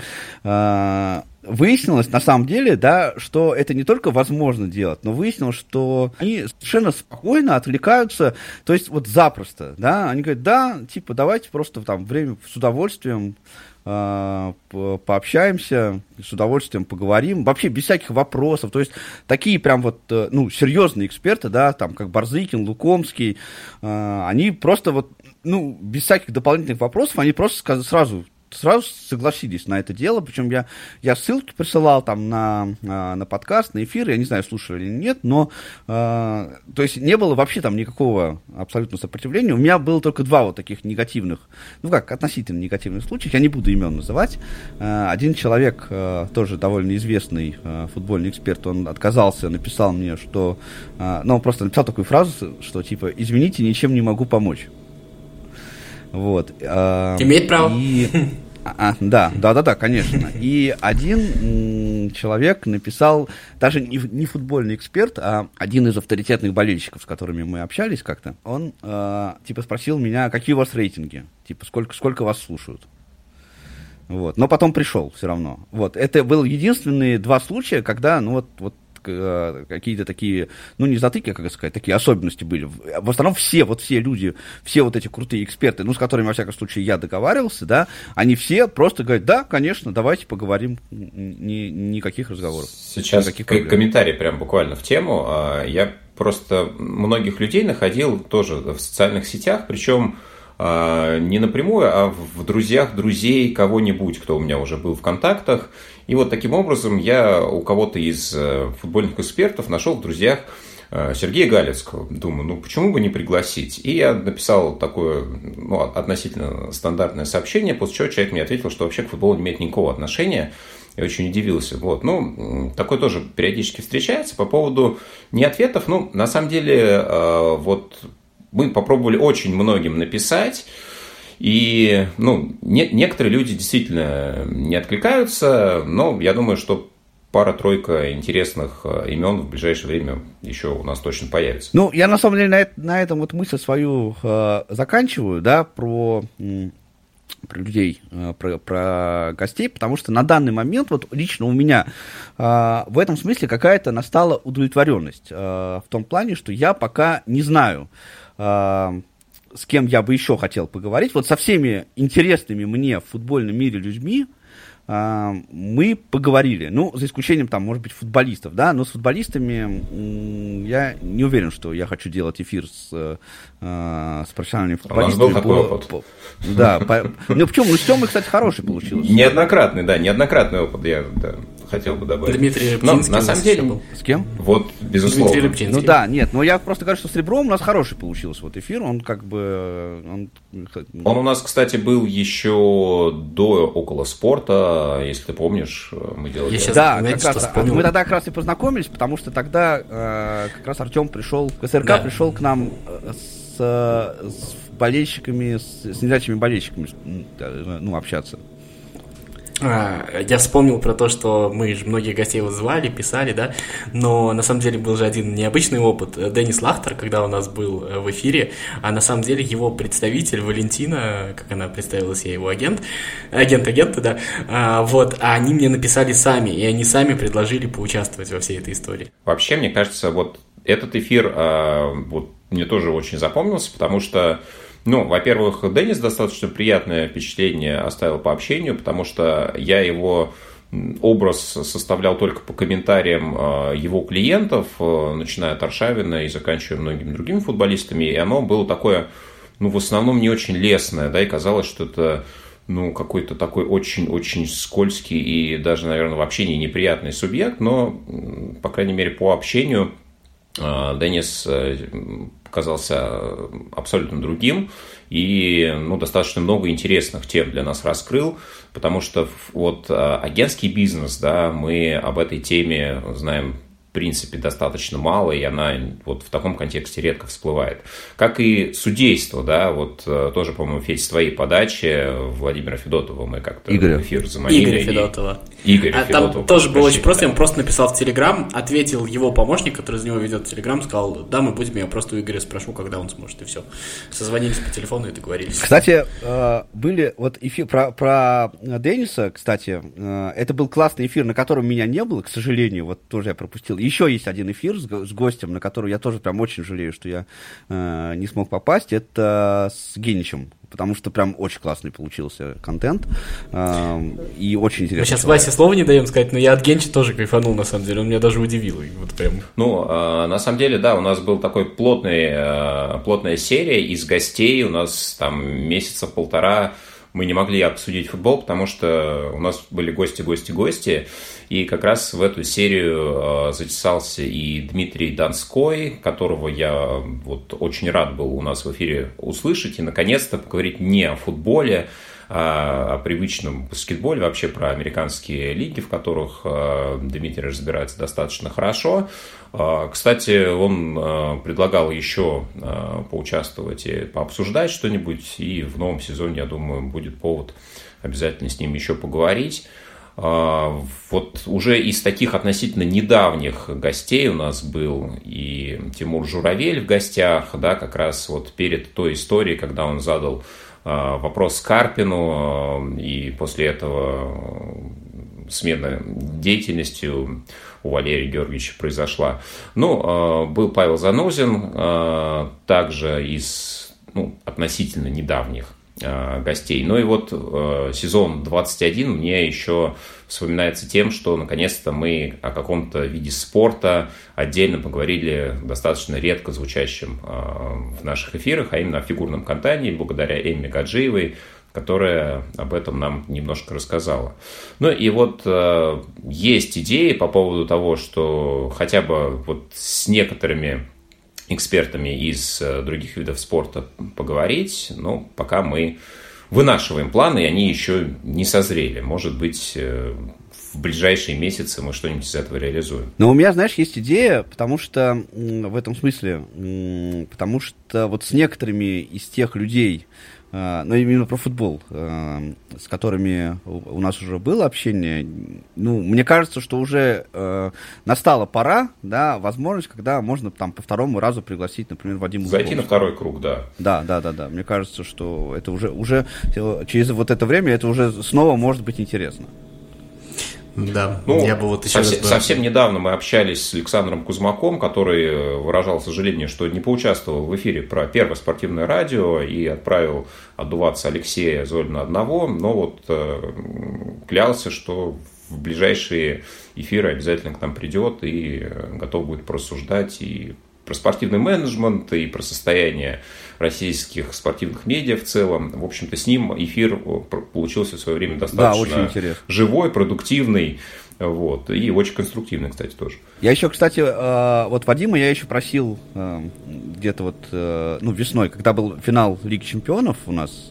выяснилось на самом деле, да, что это не только возможно делать, но выяснилось, что они совершенно спокойно отвлекаются, то есть вот запросто, да, они говорят, да, типа, давайте просто там время с удовольствием э, пообщаемся, с удовольствием поговорим, вообще без всяких вопросов, то есть такие прям вот, э, ну, серьезные эксперты, да, там, как Барзыкин, Лукомский, э, они просто вот, ну, без всяких дополнительных вопросов, они просто сразу сразу согласились на это дело, причем я, я ссылки присылал там на, на, на подкаст, на эфир, я не знаю, слушали или нет, но, э, то есть не было вообще там никакого абсолютно сопротивления, у меня было только два вот таких негативных, ну как, относительно негативных случаев, я не буду имен называть, э, один человек, э, тоже довольно известный э, футбольный эксперт, он отказался, написал мне, что, э, ну он просто написал такую фразу, что типа, извините, ничем не могу помочь. Вот. Э, Имеет право. И... А, да, да, да, да, конечно. И один человек написал, даже не, не футбольный эксперт, а один из авторитетных болельщиков, с которыми мы общались как-то, он э, типа спросил меня, какие у вас рейтинги, типа сколько, сколько вас слушают. Вот. Но потом пришел все равно. Вот. Это был единственные два случая, когда, ну вот, вот какие-то такие, ну, не затыки, как сказать, такие особенности были. В основном все, вот все люди, все вот эти крутые эксперты, ну, с которыми, во всяком случае, я договаривался, да, они все просто говорят, да, конечно, давайте поговорим, ни, никаких разговоров. Сейчас никаких комментарий прям буквально в тему. А, я просто многих людей находил тоже в социальных сетях, причем не напрямую, а в друзьях друзей кого-нибудь, кто у меня уже был в контактах. И вот таким образом я у кого-то из э, футбольных экспертов нашел в друзьях э, Сергея Галецкого. Думаю, ну почему бы не пригласить? И я написал такое ну, относительно стандартное сообщение, после чего человек мне ответил, что вообще к футболу не имеет никакого отношения. Я очень удивился. Вот. Ну, такое тоже периодически встречается. По поводу не ответов, ну, на самом деле, э, вот мы попробовали очень многим написать, и ну, не, некоторые люди действительно не откликаются, но я думаю, что пара-тройка интересных э, имен в ближайшее время еще у нас точно появится. Ну, я на самом деле на, на этом вот мысль свою э, заканчиваю, да, про, про людей, э, про, про гостей, потому что на данный момент вот лично у меня э, в этом смысле какая-то настала удовлетворенность э, в том плане, что я пока не знаю, э, с кем я бы еще хотел поговорить. Вот со всеми интересными мне в футбольном мире людьми э, мы поговорили. Ну, за исключением, там, может быть, футболистов, да, но с футболистами я не уверен, что я хочу делать эфир с, э, с профессиональными футболистами. У нас был такой опыт. По, да, по, ну почему? Ну, с Тёмой, кстати, хороший получился. Неоднократный, да, неоднократный опыт. Я, да хотел бы добавить. Дмитрий Рыбчинский Но, на самом деле... Был. С кем? Вот, безусловно. Дмитрий Рыбчинский. Ну да, нет, но я просто говорю, что с Ребром у нас хороший получился вот эфир, он как бы... Он, он у нас, кстати, был еще до около спорта, если ты помнишь, мы делали... Я сейчас, да, знаете, как раз, мы тогда как раз и познакомились, потому что тогда э, как раз Артем пришел, КСРК да. пришел к нам э, с, с болельщиками, с, с незрячими болельщиками, ну, общаться. А, я вспомнил про то, что мы же многих гостей вот звали, писали, да, но на самом деле был же один необычный опыт. Денис Лахтер, когда у нас был э, в эфире, а на самом деле его представитель Валентина, как она представилась, я его агент, агент агента, да, а, вот, а они мне написали сами, и они сами предложили поучаствовать во всей этой истории. Вообще, мне кажется, вот этот эфир а, вот, мне тоже очень запомнился, потому что ну, во-первых, Деннис достаточно приятное впечатление оставил по общению, потому что я его образ составлял только по комментариям а, его клиентов, а, начиная от Аршавина и заканчивая многими другими футболистами, и оно было такое, ну, в основном не очень лестное, да, и казалось, что это ну, какой-то такой очень-очень скользкий и даже, наверное, в общении неприятный субъект, но, по крайней мере, по общению а, Деннис э, абсолютно другим и ну, достаточно много интересных тем для нас раскрыл, потому что вот а, агентский бизнес, да, мы об этой теме знаем принципе, достаточно мало, и она вот в таком контексте редко всплывает. Как и судейство, да, вот э, тоже, по-моему, Федь, с твоей подачи Владимира Федотова мы как-то Игоря. в эфир заманили. Игоря Федотова. Игорь а Федотов. Там тоже было очень просто, да. я ему просто написал в Телеграм, ответил его помощник, который за него ведет Телеграм, сказал, да, мы будем, я просто у Игоря спрошу, когда он сможет, и все. Созвонились по телефону и договорились. Кстати, э, были вот эфир про, про Денниса, кстати, э, это был классный эфир, на котором меня не было, к сожалению, вот тоже я пропустил. Еще есть один эфир с, с гостем, на который я тоже прям очень жалею, что я э, не смог попасть. Это с Геничем, потому что прям очень классный получился контент э, и очень Мы интересно. сейчас Васе слова не даем сказать, но я от Генча тоже кайфанул, на самом деле, он меня даже удивил. и Вот прям. Ну, э, на самом деле, да, у нас был такой плотный, э, плотная серия из гостей. У нас там месяца полтора мы не могли обсудить футбол, потому что у нас были гости, гости, гости. И как раз в эту серию э, затесался и Дмитрий Донской, которого я вот очень рад был у нас в эфире услышать. И, наконец-то, поговорить не о футболе, а о привычном баскетболе, вообще про американские лиги, в которых э, Дмитрий разбирается достаточно хорошо. Э, Кстати, он предлагал еще поучаствовать и пообсуждать что-нибудь, и в новом сезоне, я думаю, будет повод обязательно с ним еще поговорить. А, Вот уже из таких относительно недавних гостей у нас был и Тимур Журавель в гостях, да, как раз вот перед той историей, когда он задал а, вопрос Карпину, а, и после этого смена деятельностью у Валерия Георгиевича произошла. Ну, был Павел Занозин, также из ну, относительно недавних гостей. Ну и вот э, сезон 21 мне еще вспоминается тем, что наконец-то мы о каком-то виде спорта отдельно поговорили достаточно редко звучащим э, в наших эфирах, а именно о фигурном катании, благодаря Эмме Гаджиевой, которая об этом нам немножко рассказала. Ну и вот э, есть идеи по поводу того, что хотя бы вот с некоторыми экспертами из э, других видов спорта поговорить, но пока мы вынашиваем планы, и они еще не созрели. Может быть, э, в ближайшие месяцы мы что-нибудь из этого реализуем. Но у меня, знаешь, есть идея, потому что в этом смысле, потому что вот с некоторыми из тех людей, э, ну именно про футбол, э, с которыми у нас уже было общение, ну, мне кажется, что уже э, настала пора, да, возможность, когда можно там по второму разу пригласить, например, Вадима Зайти на Зубовского. второй круг, да. Да, да, да, да. Мне кажется, что это уже, уже через вот это время это уже снова может быть интересно. Да, Ну, я бы вот еще совсем, раз бы- совсем недавно мы общались с Александром Кузмаком, который э, выражал сожаление, что не поучаствовал в эфире про первое спортивное радио и отправил отдуваться Алексея Золина одного, но вот э, клялся, что в ближайшие эфиры обязательно к нам придет и э, готов будет порассуждать и про спортивный менеджмент, и про состояние российских спортивных медиа в целом. В общем-то, с ним эфир э, получился в свое время достаточно очень интересно. живой, продуктивный, вот, и очень конструктивный, кстати, тоже. Я еще, кстати, э, вот Вадима я еще просил э, где-то вот, ну, весной, когда был финал Лиги Чемпионов у нас,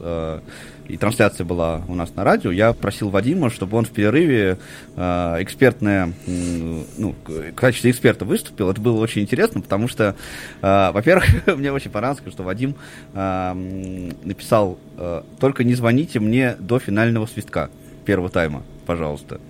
и трансляция была у нас на радио, я просил Вадима, чтобы он в перерыве э, экспертное, ну, в качестве эксперта выступил. Это было очень интересно, потому что, э, во-первых, мне очень понравилось, что Вадим э, написал, э, только не звоните мне до финального свистка первого тайма, пожалуйста.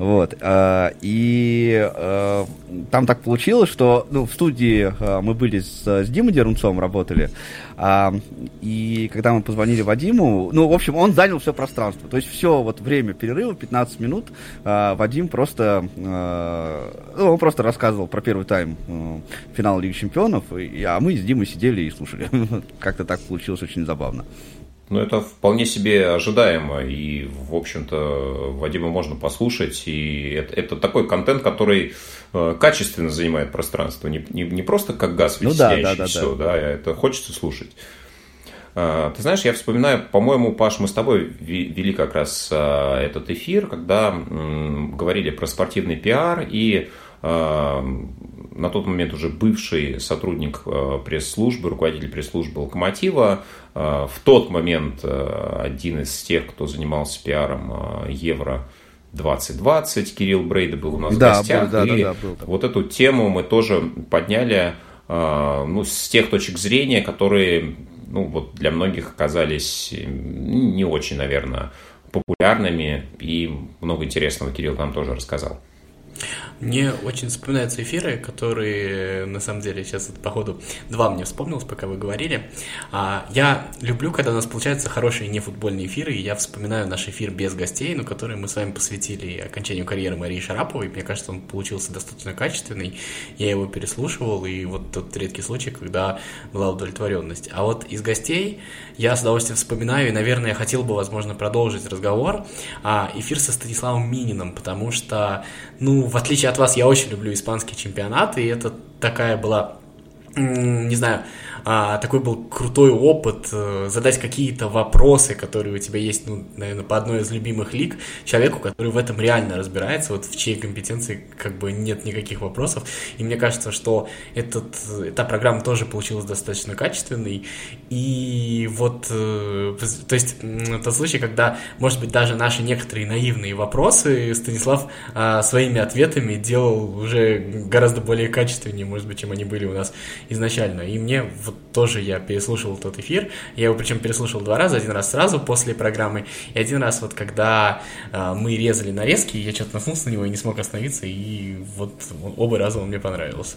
Вот. э, И э, там так получилось, что ну, в студии э, мы были с, с Димой Дерунцом, работали. а, И когда мы позвонили Вадиму, ну, в общем, он занял все пространство. То есть все вот время перерыва, 15 минут, Вадим просто, ну, он просто рассказывал про первый тайм э, финала Лиги Чемпионов, а мы с Димой сидели и слушали. Как-то так получилось очень забавно. Ну, это вполне себе ожидаемо, и, в общем-то, Вадима можно послушать, и это, это такой контент, который э, качественно занимает пространство, не, не, не просто как газ Ну да, да, да, все, да. да, это хочется слушать. А, Ты знаешь, я вспоминаю, по-моему, Паш, мы с тобой вели как раз а, этот эфир, когда м, говорили про спортивный пиар, и а, на тот момент уже бывший сотрудник а, пресс-службы, руководитель пресс-службы «Локомотива», а, в тот момент а, один из тех, кто занимался пиаром Евро 2020, Кирилл Брейда был у нас да, в гостях. Был, да, и да, да, был, вот эту тему мы тоже подняли ну, с тех точек зрения, которые ну, вот для многих оказались не очень, наверное, популярными, и много интересного Кирилл нам тоже рассказал. Мне очень вспоминаются эфиры, которые, на самом деле, сейчас, по ходу, два мне вспомнилось, пока вы говорили. А, я люблю, когда у нас получаются хорошие нефутбольные эфиры, и я вспоминаю наш эфир без гостей, но который мы с вами посвятили окончанию карьеры Марии Шараповой. Мне кажется, он получился достаточно качественный. Я его переслушивал, и вот тот редкий случай, когда была удовлетворенность. А вот из гостей я с удовольствием вспоминаю, и, наверное, я хотел бы, возможно, продолжить разговор. А, эфир со Станиславом Мининым, потому что, ну, в отличие от вас, я очень люблю испанский чемпионат, и это такая была, не знаю, а, такой был крутой опыт э, задать какие-то вопросы, которые у тебя есть, ну, наверное, по одной из любимых лиг, человеку, который в этом реально разбирается, вот в чьей компетенции как бы нет никаких вопросов. И мне кажется, что этот, эта программа тоже получилась достаточно качественной. И вот, э, то есть, тот случай, когда, может быть, даже наши некоторые наивные вопросы Станислав а, своими ответами делал уже гораздо более качественнее, может быть, чем они были у нас изначально. И мне вот тоже я переслушивал тот эфир. Я его причем переслушал два раза. Один раз сразу после программы, и один раз вот когда э, мы резали нарезки, я что-то наткнулся на него и не смог остановиться, и вот оба раза он мне понравился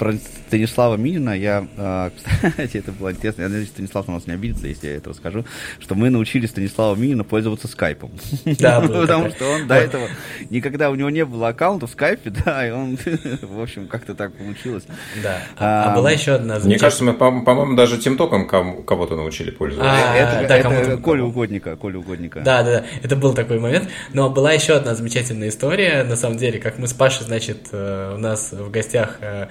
про Станислава Минина я, а, кстати, это было интересно, я надеюсь, Станислав на нас не обидится, если я это расскажу, что мы научили Станислава Минина пользоваться скайпом. Да, Потому что он до этого, никогда у него не было аккаунта в скайпе, да, и он, в общем, как-то так получилось. Да, а, а была еще одна Мне кажется, мы, по-моему, даже тимтоком кого-то научили пользоваться. А, это Коля Угодника, Коля Угодника. Да, да, да, это был такой момент, но была еще одна замечательная история, на самом деле, как мы с Пашей, значит, э, у нас в гостях э,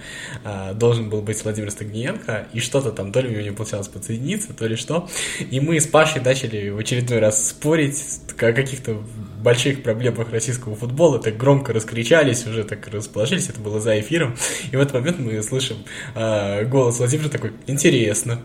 должен был быть Владимир Стагниенко, и что-то там, то ли у него не получалось подсоединиться, то ли что. И мы с Пашей начали в очередной раз спорить о каких-то больших проблемах российского футбола, так громко раскричались, уже так расположились, это было за эфиром. И в этот момент мы слышим э, голос Владимира такой, интересно.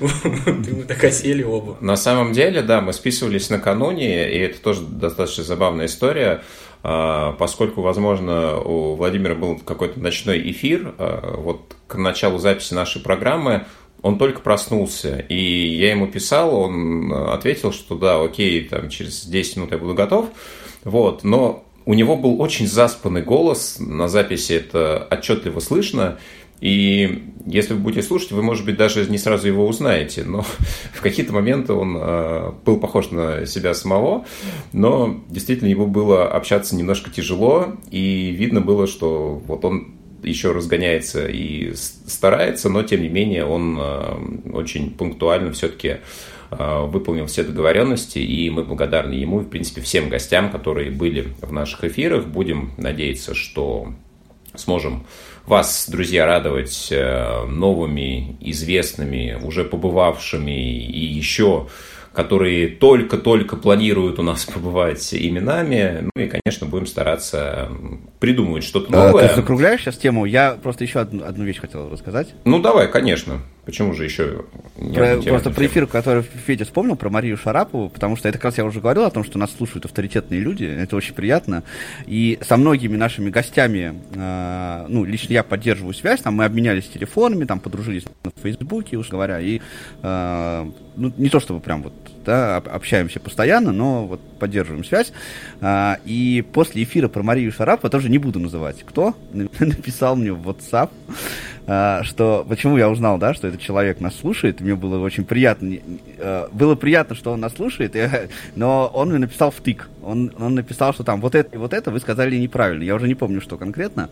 Мы так осели оба. На самом деле, да, мы списывались накануне, и это тоже достаточно забавная история. А, поскольку, возможно, у Владимира был какой-то ночной эфир, а, вот к началу записи нашей программы он только проснулся, и я ему писал, он ответил, что да, окей, там через 10 минут я буду готов, вот, но у него был очень заспанный голос, на записи это отчетливо слышно, и если вы будете слушать, вы, может быть, даже не сразу его узнаете, но в какие-то моменты он э, был похож на себя самого, но действительно его было общаться немножко тяжело, и видно было, что вот он еще разгоняется и старается, но тем не менее он э, очень пунктуально все-таки э, выполнил все договоренности, и мы благодарны ему и, в принципе, всем гостям, которые были в наших эфирах. Будем надеяться, что сможем вас, друзья, радовать э, новыми, известными, уже побывавшими и еще которые только-только планируют у нас побывать именами. Ну и, конечно, будем стараться придумывать что-то новое. А, ты закругляешь сейчас тему? Я просто еще одну, одну вещь хотел рассказать. Ну, давай, конечно. Почему же еще про, Просто про эфир, который Федя вспомнил, про Марию Шарапову, потому что это как раз я уже говорил о том, что нас слушают авторитетные люди, это очень приятно. И со многими нашими гостями, э, ну, лично я поддерживаю связь, там мы обменялись телефонами, там подружились на Фейсбуке, уж говоря, и э, ну, не то чтобы прям вот да, общаемся постоянно, но вот поддерживаем связь. А, и после эфира про Марию Шарапову, тоже не буду называть, кто, написал мне в WhatsApp, а, что почему я узнал, да, что этот человек нас слушает, мне было очень приятно, а, было приятно, что он нас слушает, но он мне написал втык, он, он написал, что там вот это вот это вы сказали неправильно, я уже не помню, что конкретно,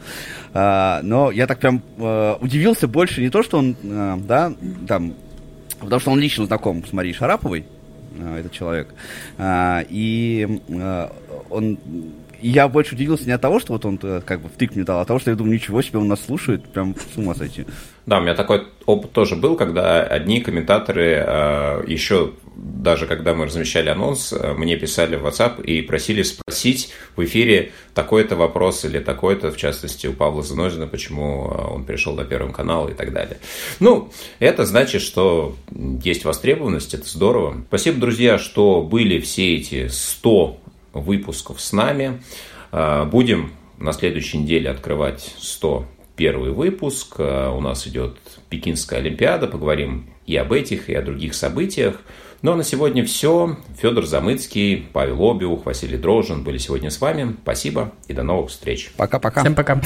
а, но я так прям а, удивился больше не то, что он, а, да, там, потому что он лично знаком с Марией Шараповой, этот человек. А, и а, он я больше удивился не от того, что вот он э, как бы втык мне дал, а от того, что я думаю, ничего себе, он нас слушает, прям с ума сойти. Да, у меня такой опыт тоже был, когда одни комментаторы э, еще даже когда мы размещали анонс, э, мне писали в WhatsApp и просили спросить в эфире такой-то вопрос или такой-то, в частности, у Павла Занозина, почему он перешел на Первый канал и так далее. Ну, это значит, что есть востребованность, это здорово. Спасибо, друзья, что были все эти 100 выпусков с нами. Будем на следующей неделе открывать 101 выпуск. У нас идет Пекинская Олимпиада. Поговорим и об этих, и о других событиях. Ну а на сегодня все. Федор Замыцкий, Павел Обиух, Василий Дрожжин были сегодня с вами. Спасибо и до новых встреч. Пока-пока. Всем пока.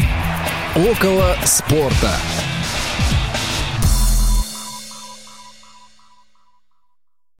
Около спорта.